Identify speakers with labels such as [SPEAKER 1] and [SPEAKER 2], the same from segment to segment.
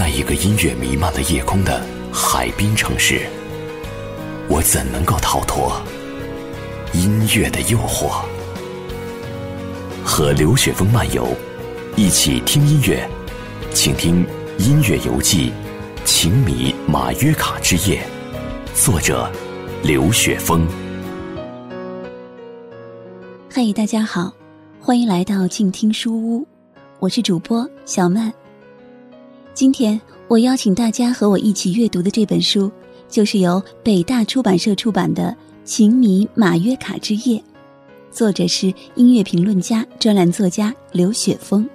[SPEAKER 1] 在一个音乐弥漫的夜空的海滨城市，我怎能够逃脱音乐的诱惑？和刘雪峰漫游，一起听音乐，请听《音乐游记》，情迷马约卡之夜，作者刘雪峰。
[SPEAKER 2] 嘿，大家好，欢迎来到静听书屋，我是主播小曼。今天我邀请大家和我一起阅读的这本书，就是由北大出版社出版的《情迷马约卡之夜》，作者是音乐评论家、专栏作家刘雪峰。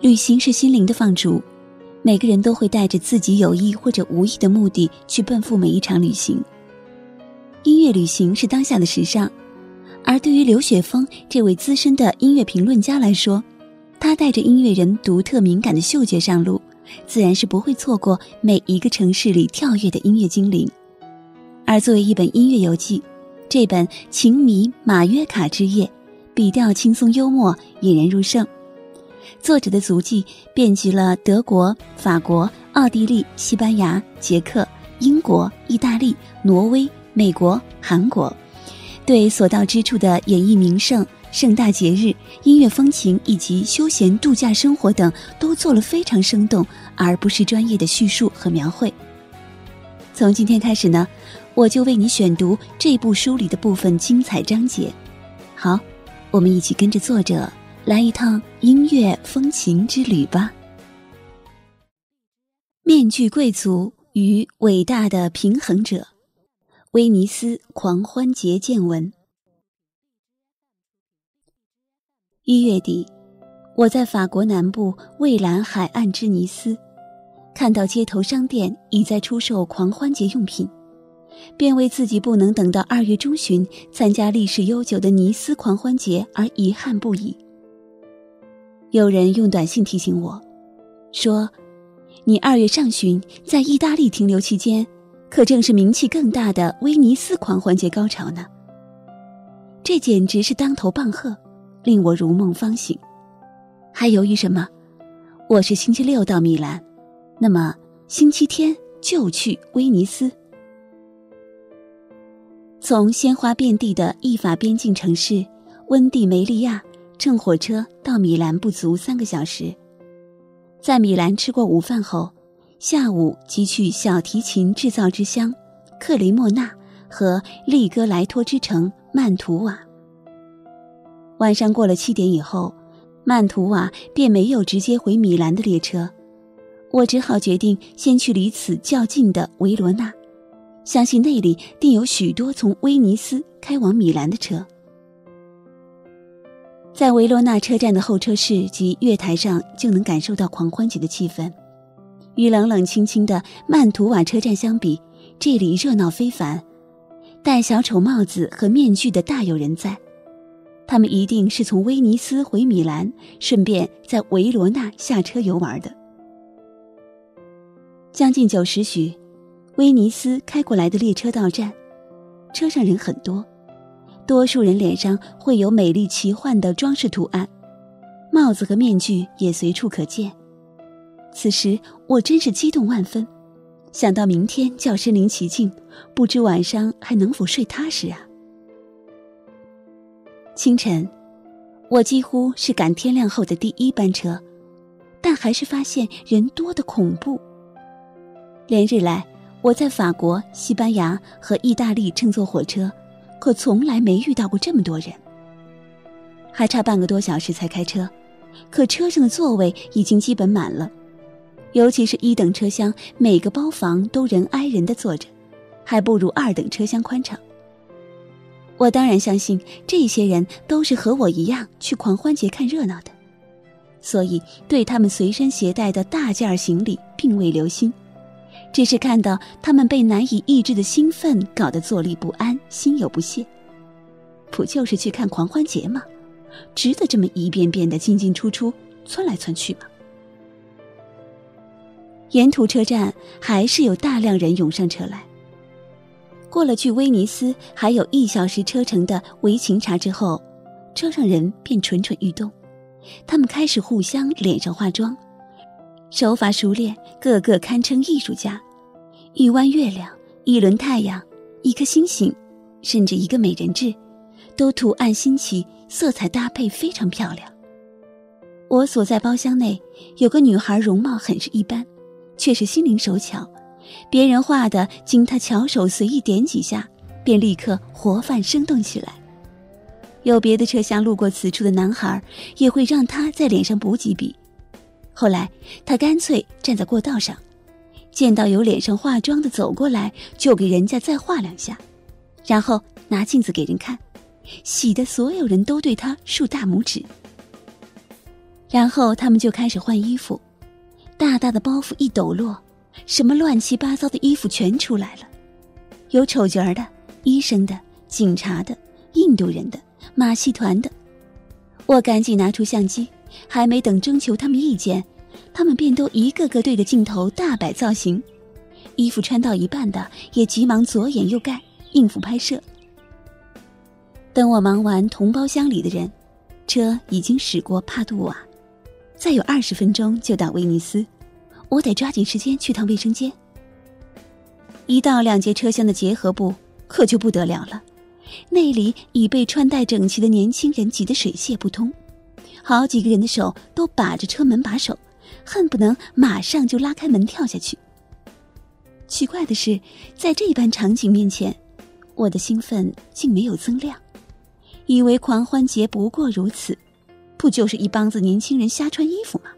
[SPEAKER 2] 旅行是心灵的放逐，每个人都会带着自己有意或者无意的目的去奔赴每一场旅行。音乐旅行是当下的时尚。而对于刘雪峰这位资深的音乐评论家来说，他带着音乐人独特敏感的嗅觉上路，自然是不会错过每一个城市里跳跃的音乐精灵。而作为一本音乐游记，这本《情迷马约卡之夜》，笔调轻松幽默，引人入胜。作者的足迹遍及了德国、法国、奥地利、西班牙、捷克、英国、意大利、挪威、美国、韩国。对所到之处的演艺名胜、盛大节日、音乐风情以及休闲度假生活等，都做了非常生动而不是专业的叙述和描绘。从今天开始呢，我就为你选读这部书里的部分精彩章节。好，我们一起跟着作者来一趟音乐风情之旅吧。面具贵族与伟大的平衡者。威尼斯狂欢节见闻。一月底，我在法国南部蔚蓝海岸之尼斯，看到街头商店已在出售狂欢节用品，便为自己不能等到二月中旬参加历史悠久的尼斯狂欢节而遗憾不已。有人用短信提醒我，说：“你二月上旬在意大利停留期间。”可正是名气更大的威尼斯狂欢节高潮呢。这简直是当头棒喝，令我如梦方醒。还犹豫什么？我是星期六到米兰，那么星期天就去威尼斯。从鲜花遍地的意法边境城市温蒂梅利亚乘火车到米兰不足三个小时，在米兰吃过午饭后。下午即去小提琴制造之乡克雷莫纳和利戈莱托之城曼图瓦。晚上过了七点以后，曼图瓦便没有直接回米兰的列车，我只好决定先去离此较近的维罗纳，相信那里定有许多从威尼斯开往米兰的车。在维罗纳车站的候车室及月台上，就能感受到狂欢节的气氛。与冷冷清清的曼图瓦车站相比，这里热闹非凡。戴小丑帽子和面具的大有人在，他们一定是从威尼斯回米兰，顺便在维罗纳下车游玩的。将近九时许，威尼斯开过来的列车到站，车上人很多，多数人脸上会有美丽奇幻的装饰图案，帽子和面具也随处可见。此时我真是激动万分，想到明天就要身临其境，不知晚上还能否睡踏实啊！清晨，我几乎是赶天亮后的第一班车，但还是发现人多的恐怖。连日来，我在法国、西班牙和意大利乘坐火车，可从来没遇到过这么多人。还差半个多小时才开车，可车上的座位已经基本满了。尤其是一等车厢，每个包房都人挨人的坐着，还不如二等车厢宽敞。我当然相信这些人都是和我一样去狂欢节看热闹的，所以对他们随身携带的大件行李并未留心，只是看到他们被难以抑制的兴奋搞得坐立不安，心有不屑。不就是去看狂欢节吗？值得这么一遍遍的进进出出、窜来窜去吗？沿途车站还是有大量人涌上车来。过了距威尼斯还有一小时车程的维琴察之后，车上人便蠢蠢欲动，他们开始互相脸上化妆，手法熟练，个个堪称艺术家。一弯月亮，一轮太阳，一颗星星，甚至一个美人痣，都图案新奇，色彩搭配非常漂亮。我所在包厢内有个女孩，容貌很是一般，却是心灵手巧。别人画的，经她巧手随意点几下，便立刻活泛生动起来。有别的车厢路过此处的男孩，也会让她在脸上补几笔。后来，她干脆站在过道上。见到有脸上化妆的走过来，就给人家再画两下，然后拿镜子给人看，喜得所有人都对他竖大拇指。然后他们就开始换衣服，大大的包袱一抖落，什么乱七八糟的衣服全出来了，有丑角的、医生的、警察的、印度人的、马戏团的。我赶紧拿出相机，还没等征求他们意见。他们便都一个个对着镜头大摆造型，衣服穿到一半的也急忙左掩右盖应付拍摄。等我忙完同包厢里的人，车已经驶过帕杜瓦，再有二十分钟就到威尼斯，我得抓紧时间去趟卫生间。一到两节车厢的结合部，可就不得了了，那里已被穿戴整齐的年轻人挤得水泄不通，好几个人的手都把着车门把手。恨不能马上就拉开门跳下去。奇怪的是，在这般场景面前，我的兴奋竟没有增量，以为狂欢节不过如此，不就是一帮子年轻人瞎穿衣服吗？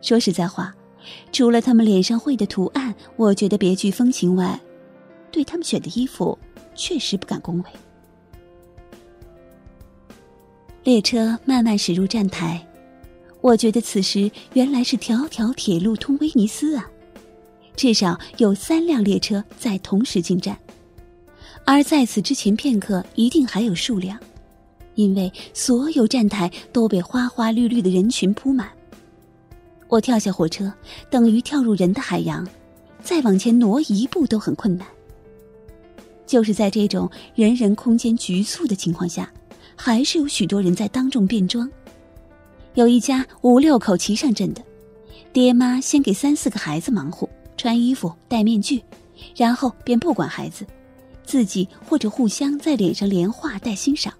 [SPEAKER 2] 说实在话，除了他们脸上绘的图案，我觉得别具风情外，对他们选的衣服确实不敢恭维。列车慢慢驶入站台。我觉得此时原来是条条铁路通威尼斯啊，至少有三辆列车在同时进站，而在此之前片刻一定还有数辆，因为所有站台都被花花绿绿的人群铺满。我跳下火车，等于跳入人的海洋，再往前挪一步都很困难。就是在这种人人空间局促的情况下，还是有许多人在当众变装。有一家五六口齐上阵的，爹妈先给三四个孩子忙活穿衣服、戴面具，然后便不管孩子，自己或者互相在脸上连画带欣赏。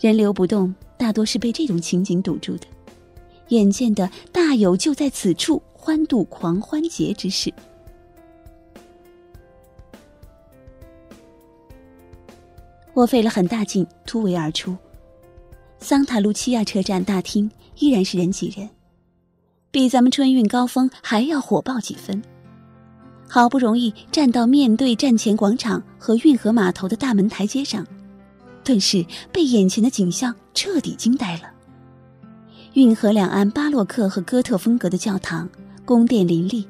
[SPEAKER 2] 人流不动，大多是被这种情景堵住的。眼见的大有就在此处欢度狂欢节之势。我费了很大劲突围而出。桑塔路齐亚车站大厅依然是人挤人，比咱们春运高峰还要火爆几分。好不容易站到面对站前广场和运河码头的大门台阶上，顿时被眼前的景象彻底惊呆了。运河两岸巴洛克和哥特风格的教堂、宫殿林立，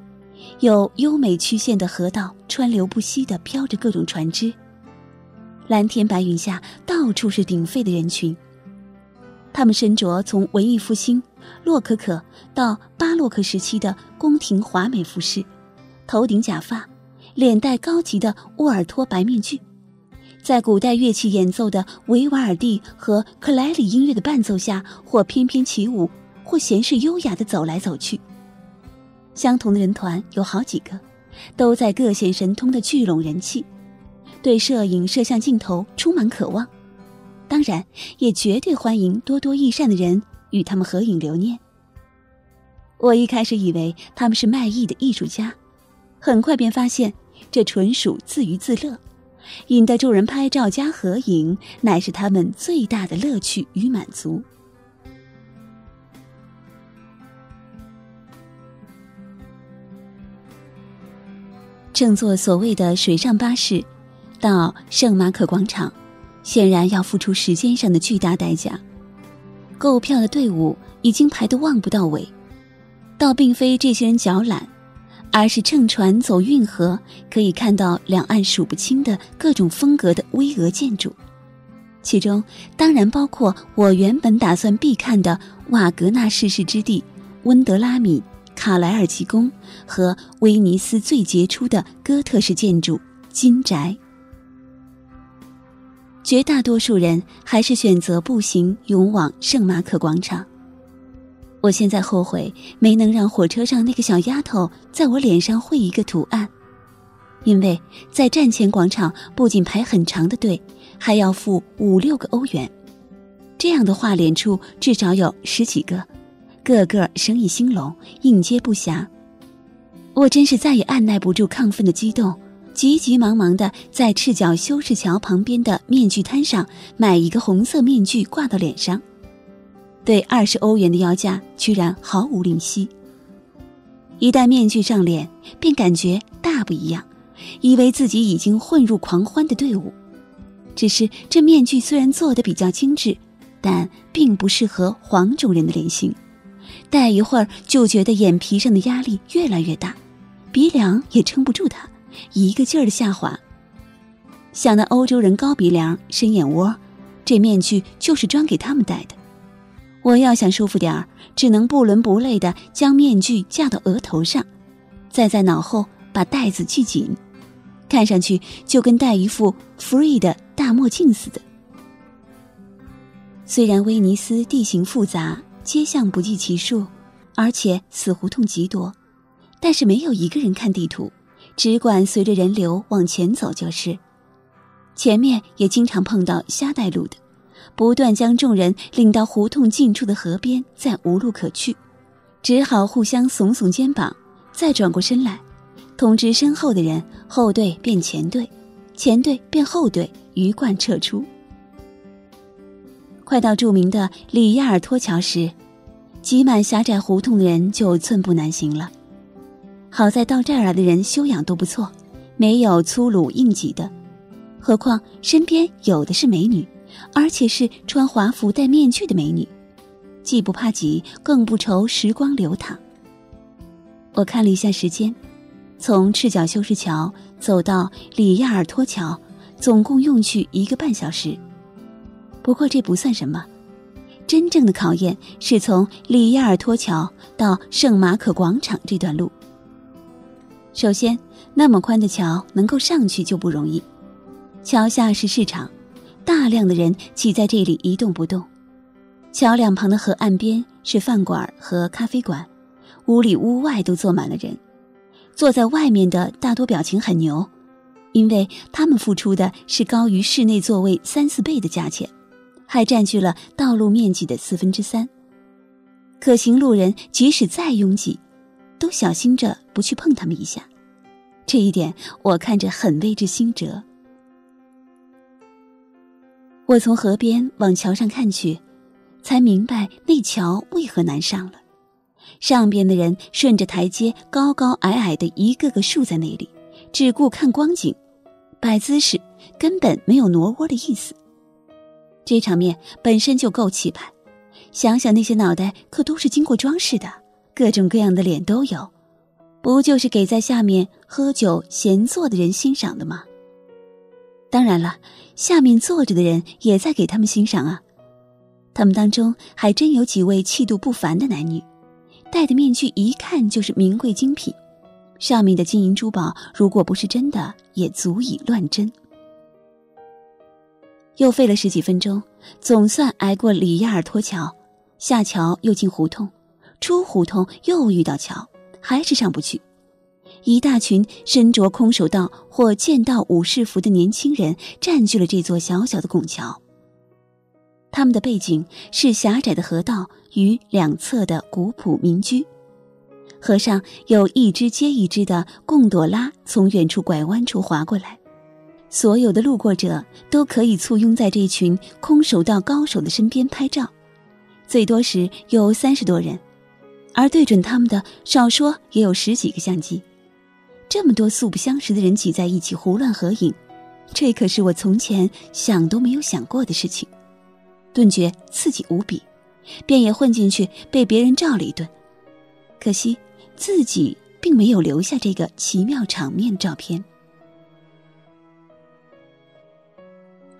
[SPEAKER 2] 有优美曲线的河道川流不息地飘着各种船只。蓝天白云下，到处是鼎沸的人群。他们身着从文艺复兴、洛可可到巴洛克时期的宫廷华美服饰，头顶假发，脸戴高级的沃尔托白面具，在古代乐器演奏的维瓦尔第和克莱里音乐的伴奏下，或翩翩起舞，或闲适优雅地走来走去。相同的人团有好几个，都在各显神通的聚拢人气，对摄影摄像镜头充满渴望。当然，也绝对欢迎多多益善的人与他们合影留念。我一开始以为他们是卖艺的艺术家，很快便发现这纯属自娱自乐，引得众人拍照加合影，乃是他们最大的乐趣与满足。乘坐所谓的水上巴士，到圣马可广场。显然要付出时间上的巨大代价。购票的队伍已经排得望不到尾，倒并非这些人脚懒，而是乘船走运河，可以看到两岸数不清的各种风格的巍峨建筑，其中当然包括我原本打算必看的瓦格纳逝世之地温德拉米卡莱尔奇宫和威尼斯最杰出的哥特式建筑金宅。绝大多数人还是选择步行勇往圣马可广场。我现在后悔没能让火车上那个小丫头在我脸上绘一个图案，因为在站前广场不仅排很长的队，还要付五六个欧元。这样的画脸处至少有十几个，个个生意兴隆，应接不暇。我真是再也按耐不住亢奋的激动，急急忙忙的在赤脚修士桥旁边的面具摊上买一个红色面具挂到脸上。对二十欧元的要价，居然毫无吝惜。一戴面具上脸，便感觉大不一样，以为自己已经混入狂欢的队伍。只是这面具虽然做的比较精致。但并不适合黄种人的脸型，戴一会儿就觉得眼皮上的压力越来越大，鼻梁也撑不住它，一个劲儿的下滑。想那欧洲人高鼻梁、深眼窝，这面具就是专给他们戴的。我要想舒服点儿，只能不伦不类的将面具架到额头上，再在脑后把带子系紧，看上去就跟戴一副 free 的大墨镜似的。虽然威尼斯地形复杂，街巷不计其数，而且死胡同极多，但是没有一个人看地图，只管随着人流往前走就是。前面也经常碰到瞎带路的，不断将众人领到胡同近处的河边，再无路可去，只好互相耸耸肩膀，再转过身来，通知身后的人，后队变前队，前队变后队，鱼贯撤出。快到著名的里亚尔托桥时，挤满狭窄胡同的人就寸步难行了。好在到这儿来的人修养都不错，没有粗鲁硬挤的，何况身边有的是美女，而且是穿华服戴面具的美女，既不怕挤，更不愁时光流淌。我看了一下时间，从赤脚修士桥走到里亚尔托桥，总共用去一个半小时。不过这不算什么，真正的考验是从里亚尔托桥到圣马可广场这段路。首先，那么宽的桥能够上去就不容易。桥下是市场，大量的人挤在这里一动不动。桥两旁的河岸边是饭馆和咖啡馆，屋里屋外都坐满了人。坐在外面的大多表情很牛，因为他们付出的是高于室内座位三四倍的价钱。还占据了道路面积的四分之三，可行路人即使再拥挤，都小心着不去碰他们一下。这一点我看着很为之心折。我从河边往桥上看去，才明白那桥为何难上了。上边的人顺着台阶高高矮矮的一个个竖在那里，只顾看光景，摆姿势，根本没有挪窝的意思。这场面本身就够气派，想想那些脑袋可都是经过装饰的，各种各样的脸都有，不就是给在下面喝酒闲坐的人欣赏的吗？当然了，下面坐着的人也在给他们欣赏啊。他们当中还真有几位气度不凡的男女，戴的面具一看就是名贵精品，上面的金银珠宝如果不是真的，也足以乱真。又费了十几分钟，总算挨过里亚尔托桥，下桥又进胡同，出胡同又遇到桥，还是上不去。一大群身着空手道或剑道武士服的年轻人占据了这座小小的拱桥。他们的背景是狭窄的河道与两侧的古朴民居，河上有一只接一只的贡朵拉从远处拐弯处划过来。所有的路过者都可以簇拥在这群空手道高手的身边拍照，最多时有三十多人，而对准他们的少说也有十几个相机。这么多素不相识的人挤在一起胡乱合影，这可是我从前想都没有想过的事情，顿觉刺激无比，便也混进去被别人照了一顿。可惜自己并没有留下这个奇妙场面照片。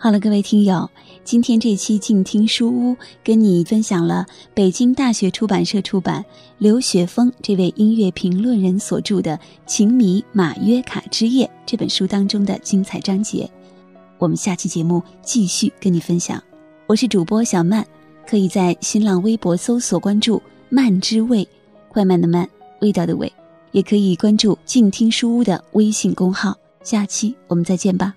[SPEAKER 2] 好了，各位听友，今天这期静听书屋跟你分享了北京大学出版社出版刘雪峰这位音乐评论人所著的《情迷马约卡之夜》这本书当中的精彩章节。我们下期节目继续跟你分享。我是主播小曼，可以在新浪微博搜索关注“慢之味，快慢的慢，味道的味。也可以关注静听书屋的微信公号。下期我们再见吧。